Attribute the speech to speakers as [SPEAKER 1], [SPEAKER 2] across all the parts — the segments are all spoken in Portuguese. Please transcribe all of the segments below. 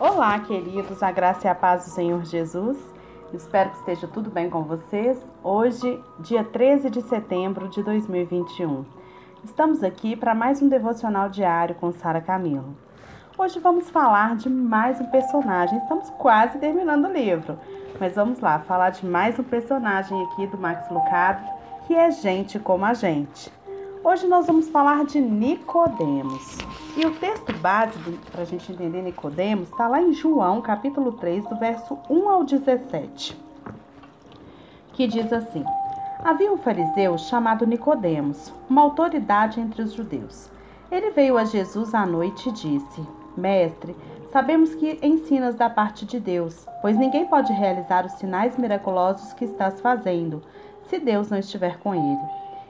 [SPEAKER 1] Olá, queridos, a graça e a paz do Senhor Jesus. Espero que esteja tudo bem com vocês. Hoje, dia 13 de setembro de 2021. Estamos aqui para mais um devocional diário com Sara Camilo. Hoje vamos falar de mais um personagem. Estamos quase terminando o livro, mas vamos lá falar de mais um personagem aqui do Max Lucado, que é gente como a gente. Hoje nós vamos falar de Nicodemos. E o texto base para a gente entender Nicodemos está lá em João, capítulo 3, do verso 1 ao 17, que diz assim: Havia um fariseu chamado Nicodemos, uma autoridade entre os judeus. Ele veio a Jesus à noite e disse: Mestre, sabemos que ensinas da parte de Deus, pois ninguém pode realizar os sinais miraculosos que estás fazendo, se Deus não estiver com ele.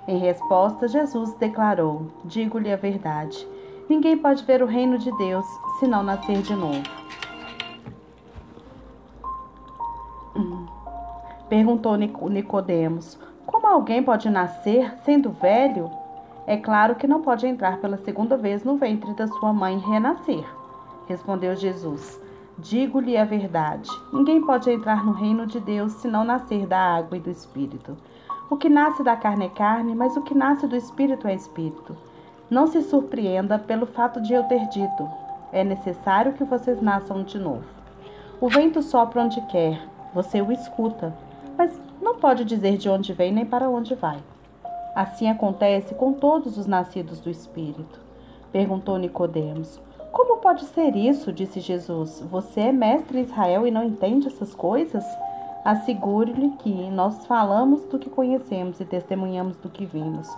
[SPEAKER 1] Em resposta, Jesus declarou: Digo-lhe a verdade. Ninguém pode ver o reino de Deus se não nascer de novo. Perguntou Nicodemos: Como alguém pode nascer sendo velho? É claro que não pode entrar pela segunda vez no ventre da sua mãe e renascer. Respondeu Jesus: Digo-lhe a verdade. Ninguém pode entrar no reino de Deus se não nascer da água e do espírito. O que nasce da carne é carne, mas o que nasce do espírito é espírito. Não se surpreenda pelo fato de eu ter dito: é necessário que vocês nasçam de novo. O vento sopra onde quer, você o escuta, mas não pode dizer de onde vem nem para onde vai. Assim acontece com todos os nascidos do espírito. Perguntou Nicodemos: Como pode ser isso? disse Jesus. Você é mestre em Israel e não entende essas coisas? Assegure-lhe que nós falamos do que conhecemos e testemunhamos do que vimos,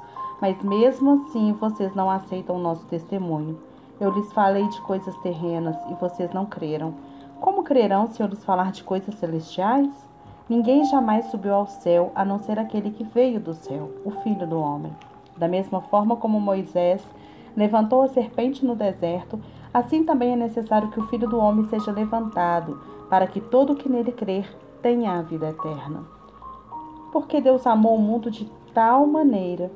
[SPEAKER 1] mas mesmo assim vocês não aceitam o nosso testemunho. Eu lhes falei de coisas terrenas e vocês não creram. Como crerão se eu lhes falar de coisas celestiais? Ninguém jamais subiu ao céu a não ser aquele que veio do céu, o Filho do Homem. Da mesma forma como Moisés levantou a serpente no deserto, assim também é necessário que o Filho do Homem seja levantado, para que todo o que nele crer tenha a vida eterna. Porque Deus amou o mundo de tal maneira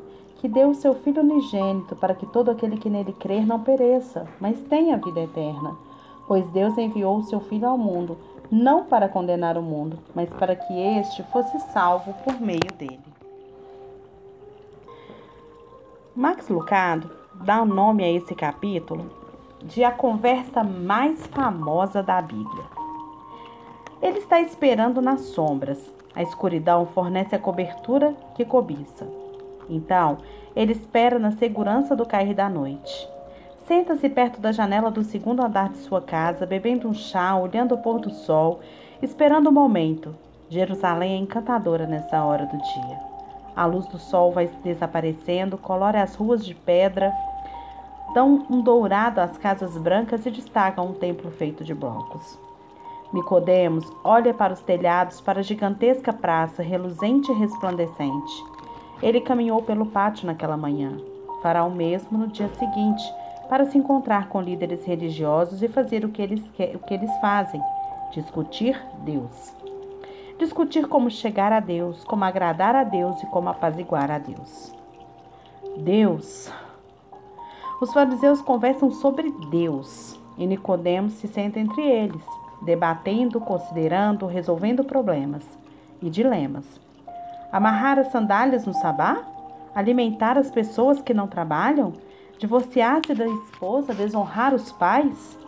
[SPEAKER 1] que deu o seu Filho unigênito para que todo aquele que nele crer não pereça, mas tenha vida eterna. Pois Deus enviou o seu Filho ao mundo, não para condenar o mundo, mas para que este fosse salvo por meio dele. Max Lucado dá o nome a esse capítulo de a conversa mais famosa da Bíblia. Ele está esperando nas sombras. A escuridão fornece a cobertura que cobiça. Então, ele espera na segurança do cair da noite. Senta-se perto da janela do segundo andar de sua casa, bebendo um chá, olhando o pôr do sol, esperando o momento. Jerusalém é encantadora nessa hora do dia. A luz do sol vai desaparecendo, colore as ruas de pedra, dão um dourado às casas brancas e destacam um templo feito de blocos. Nicodemos olha para os telhados, para a gigantesca praça, reluzente e resplandecente. Ele caminhou pelo pátio naquela manhã. Fará o mesmo no dia seguinte, para se encontrar com líderes religiosos e fazer o que eles, o que eles fazem: discutir Deus. Discutir como chegar a Deus, como agradar a Deus e como apaziguar a Deus. Deus. Os fariseus conversam sobre Deus e Nicodemos se senta entre eles debatendo, considerando, resolvendo problemas e dilemas. Amarrar as sandálias no sabá? Alimentar as pessoas que não trabalham? Divorciar-se da esposa? Desonrar os pais?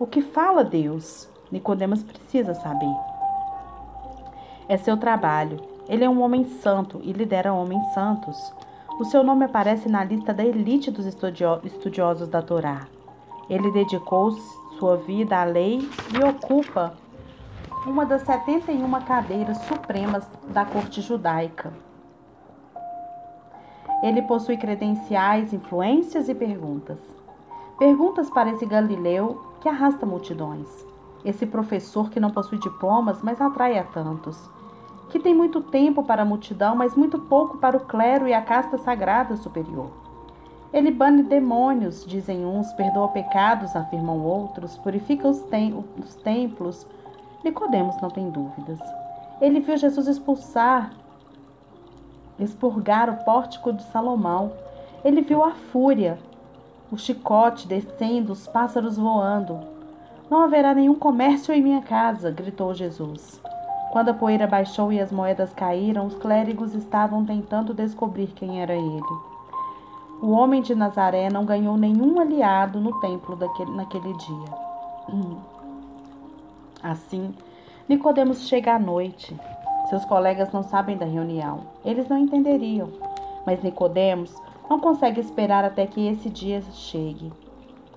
[SPEAKER 1] O que fala Deus? Nicodemos precisa saber. É seu trabalho. Ele é um homem santo e lidera homens santos. O seu nome aparece na lista da elite dos estudiosos da Torá. Ele dedicou sua vida à lei e ocupa uma das 71 cadeiras supremas da corte judaica. Ele possui credenciais, influências e perguntas. Perguntas para esse Galileu que arrasta multidões. Esse professor que não possui diplomas, mas atrai a tantos. Que tem muito tempo para a multidão, mas muito pouco para o clero e a casta sagrada superior. Ele bane demônios, dizem uns, perdoa pecados, afirmam outros, purifica os, tem os templos. Nicodemos não tem dúvidas. Ele viu Jesus expulsar, expurgar o pórtico de Salomão. Ele viu a fúria, o chicote descendo, os pássaros voando. Não haverá nenhum comércio em minha casa, gritou Jesus. Quando a poeira baixou e as moedas caíram, os clérigos estavam tentando descobrir quem era ele. O homem de Nazaré não ganhou nenhum aliado no templo daquele, naquele dia. Assim, Nicodemos chega à noite. Seus colegas não sabem da reunião. Eles não entenderiam. Mas Nicodemos não consegue esperar até que esse dia chegue.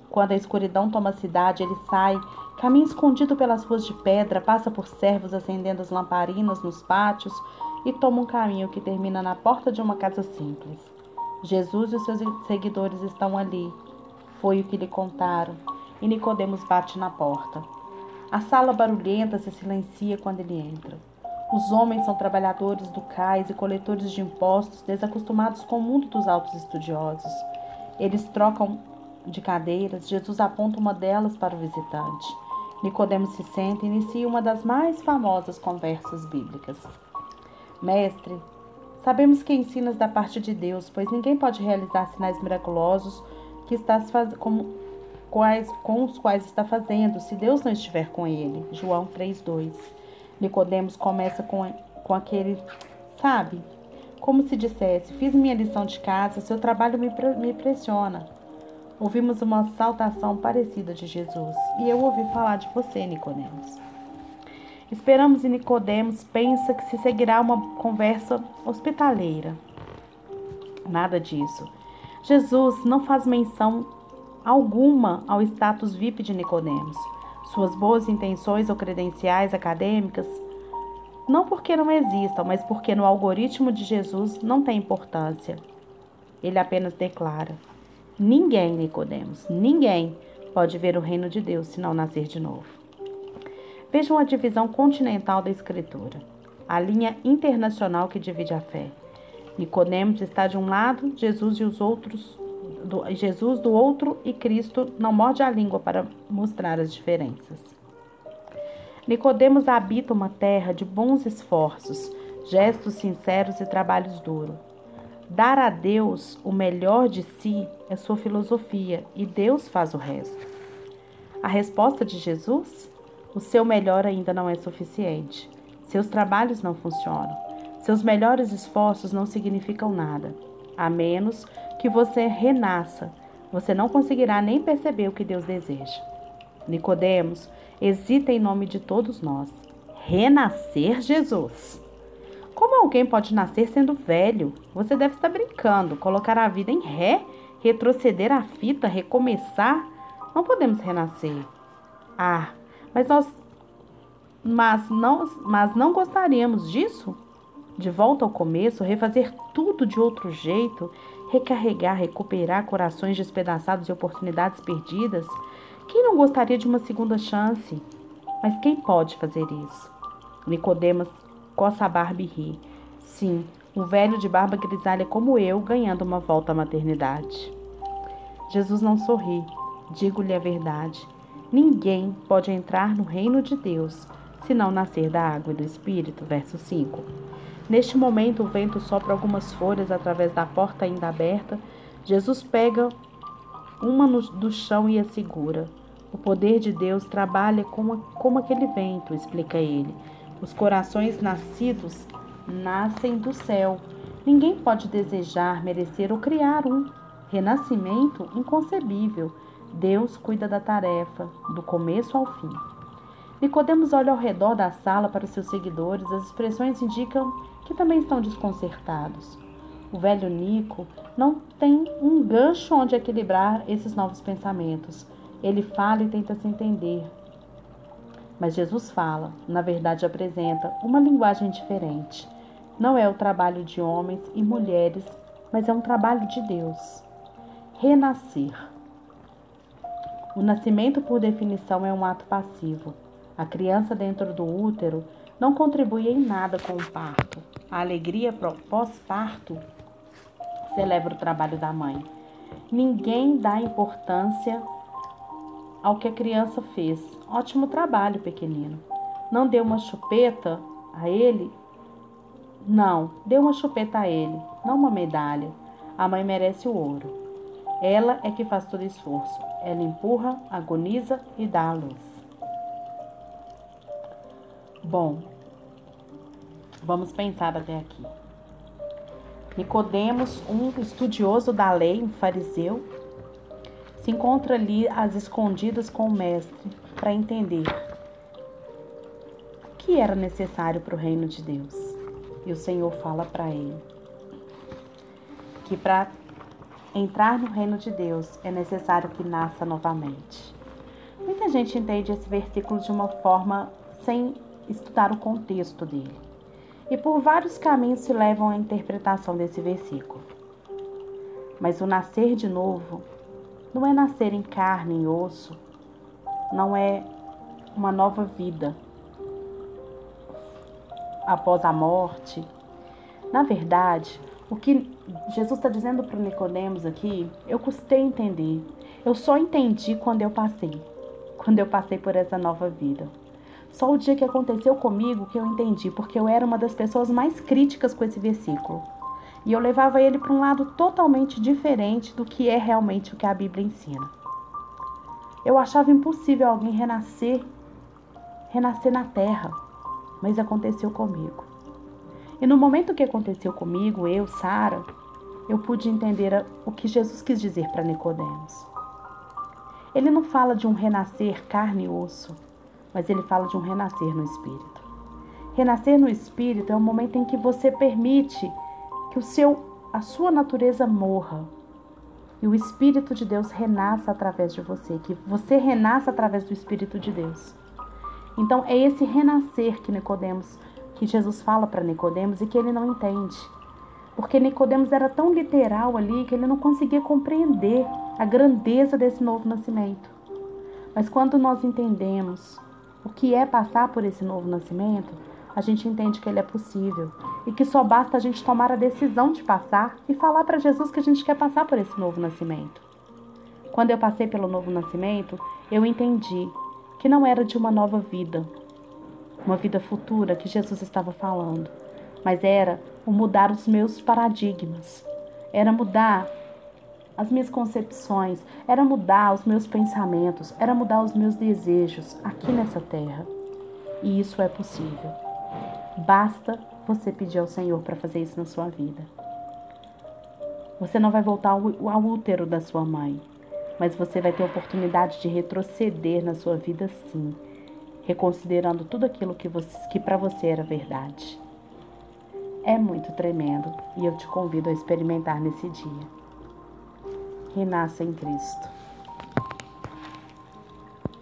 [SPEAKER 1] Quando a escuridão toma a cidade, ele sai, caminha escondido pelas ruas de pedra, passa por servos acendendo as lamparinas nos pátios e toma um caminho que termina na porta de uma casa simples. Jesus e os seus seguidores estão ali. Foi o que lhe contaram. E Nicodemos bate na porta. A sala barulhenta se silencia quando ele entra. Os homens são trabalhadores do cais e coletores de impostos, desacostumados com o mundo dos altos estudiosos. Eles trocam de cadeiras, Jesus aponta uma delas para o visitante. Nicodemos se senta e inicia uma das mais famosas conversas bíblicas. Mestre, sabemos que ensinas da parte de Deus, pois ninguém pode realizar sinais miraculosos que estás faz... com... Quais... com os quais está fazendo, se Deus não estiver com ele. João 3:2. Nicodemos começa com, com aquele, sabe? Como se dissesse: Fiz minha lição de casa, seu trabalho me, me pressiona. Ouvimos uma saltação parecida de Jesus, e eu ouvi falar de você, Nicodemos. Esperamos e Nicodemos pensa que se seguirá uma conversa hospitaleira. Nada disso. Jesus não faz menção alguma ao status VIP de Nicodemos, suas boas intenções ou credenciais acadêmicas, não porque não existam, mas porque no algoritmo de Jesus não tem importância. Ele apenas declara: Ninguém, Nicodemos, ninguém pode ver o reino de Deus se não nascer de novo. Vejam a divisão continental da escritura, a linha internacional que divide a fé. Nicodemos está de um lado, Jesus e os outros, do, Jesus do outro e Cristo não morde a língua para mostrar as diferenças. Nicodemos habita uma terra de bons esforços, gestos sinceros e trabalhos duros. Dar a Deus o melhor de si é sua filosofia e Deus faz o resto. A resposta de Jesus? O seu melhor ainda não é suficiente. Seus trabalhos não funcionam. Seus melhores esforços não significam nada. A menos que você renasça, você não conseguirá nem perceber o que Deus deseja. Nicodemos hesita em nome de todos nós. Renascer Jesus. Como alguém pode nascer sendo velho? Você deve estar brincando. Colocar a vida em ré, retroceder a fita, recomeçar? Não podemos renascer. Ah, mas nós mas não, mas não gostaríamos disso? De volta ao começo, refazer tudo de outro jeito, recarregar, recuperar corações despedaçados e oportunidades perdidas? Quem não gostaria de uma segunda chance? Mas quem pode fazer isso? Nicodemos coça a barba e ri. Sim, um velho de barba grisalha como eu ganhando uma volta à maternidade. Jesus não sorri. Digo-lhe a verdade. Ninguém pode entrar no reino de Deus se não nascer da água e do Espírito. Verso 5. Neste momento, o vento sopra algumas folhas através da porta ainda aberta. Jesus pega uma no, do chão e a segura. O poder de Deus trabalha como, como aquele vento, explica ele. Os corações nascidos nascem do céu. Ninguém pode desejar, merecer ou criar um. Renascimento inconcebível. Deus cuida da tarefa, do começo ao fim. Nicodemos olha ao redor da sala para os seus seguidores. As expressões indicam que também estão desconcertados. O velho Nico não tem um gancho onde equilibrar esses novos pensamentos. Ele fala e tenta se entender, mas Jesus fala, na verdade apresenta, uma linguagem diferente. Não é o trabalho de homens e mulheres, mas é um trabalho de Deus. Renascer. O nascimento, por definição, é um ato passivo. A criança dentro do útero não contribui em nada com o parto. A alegria pós-parto celebra o trabalho da mãe. Ninguém dá importância ao que a criança fez. Ótimo trabalho, pequenino. Não deu uma chupeta a ele? Não, deu uma chupeta a ele, não uma medalha. A mãe merece o ouro. Ela é que faz todo esforço. Ela empurra, agoniza e dá a luz. Bom, vamos pensar até aqui. Nicodemos, um estudioso da lei, um fariseu, se encontra ali às escondidas com o mestre para entender o que era necessário para o reino de Deus. E o Senhor fala para ele que para entrar no reino de Deus é necessário que nasça novamente. Muita gente entende esse versículo de uma forma sem estudar o contexto dele. E por vários caminhos se levam à interpretação desse versículo. Mas o nascer de novo não é nascer em carne e osso, não é uma nova vida após a morte. Na verdade, o que Jesus está dizendo para Nicodemos aqui, eu custei entender. Eu só entendi quando eu passei, quando eu passei por essa nova vida. Só o dia que aconteceu comigo que eu entendi, porque eu era uma das pessoas mais críticas com esse versículo. E eu levava ele para um lado totalmente diferente do que é realmente o que a Bíblia ensina. Eu achava impossível alguém renascer, renascer na terra, mas aconteceu comigo. E no momento que aconteceu comigo, eu, Sara, eu pude entender o que Jesus quis dizer para Nicodemos. Ele não fala de um renascer carne e osso, mas ele fala de um renascer no espírito. Renascer no espírito é o momento em que você permite que o seu a sua natureza morra e o espírito de Deus renasça através de você, que você renasça através do espírito de Deus. Então é esse renascer que Nicodemos, que Jesus fala para Nicodemos e que ele não entende. Porque Nicodemos era tão literal ali que ele não conseguia compreender a grandeza desse novo nascimento. Mas quando nós entendemos o que é passar por esse novo nascimento, a gente entende que ele é possível e que só basta a gente tomar a decisão de passar e falar para Jesus que a gente quer passar por esse novo nascimento. Quando eu passei pelo novo nascimento, eu entendi que não era de uma nova vida, uma vida futura que Jesus estava falando, mas era o mudar os meus paradigmas, era mudar as minhas concepções, era mudar os meus pensamentos, era mudar os meus desejos aqui nessa terra. E isso é possível. Basta você pedir ao Senhor para fazer isso na sua vida. Você não vai voltar ao, útero da sua mãe, mas você vai ter oportunidade de retroceder na sua vida sim, reconsiderando tudo aquilo que, que para você era verdade. É muito tremendo e eu te convido a experimentar nesse dia renasça em Cristo.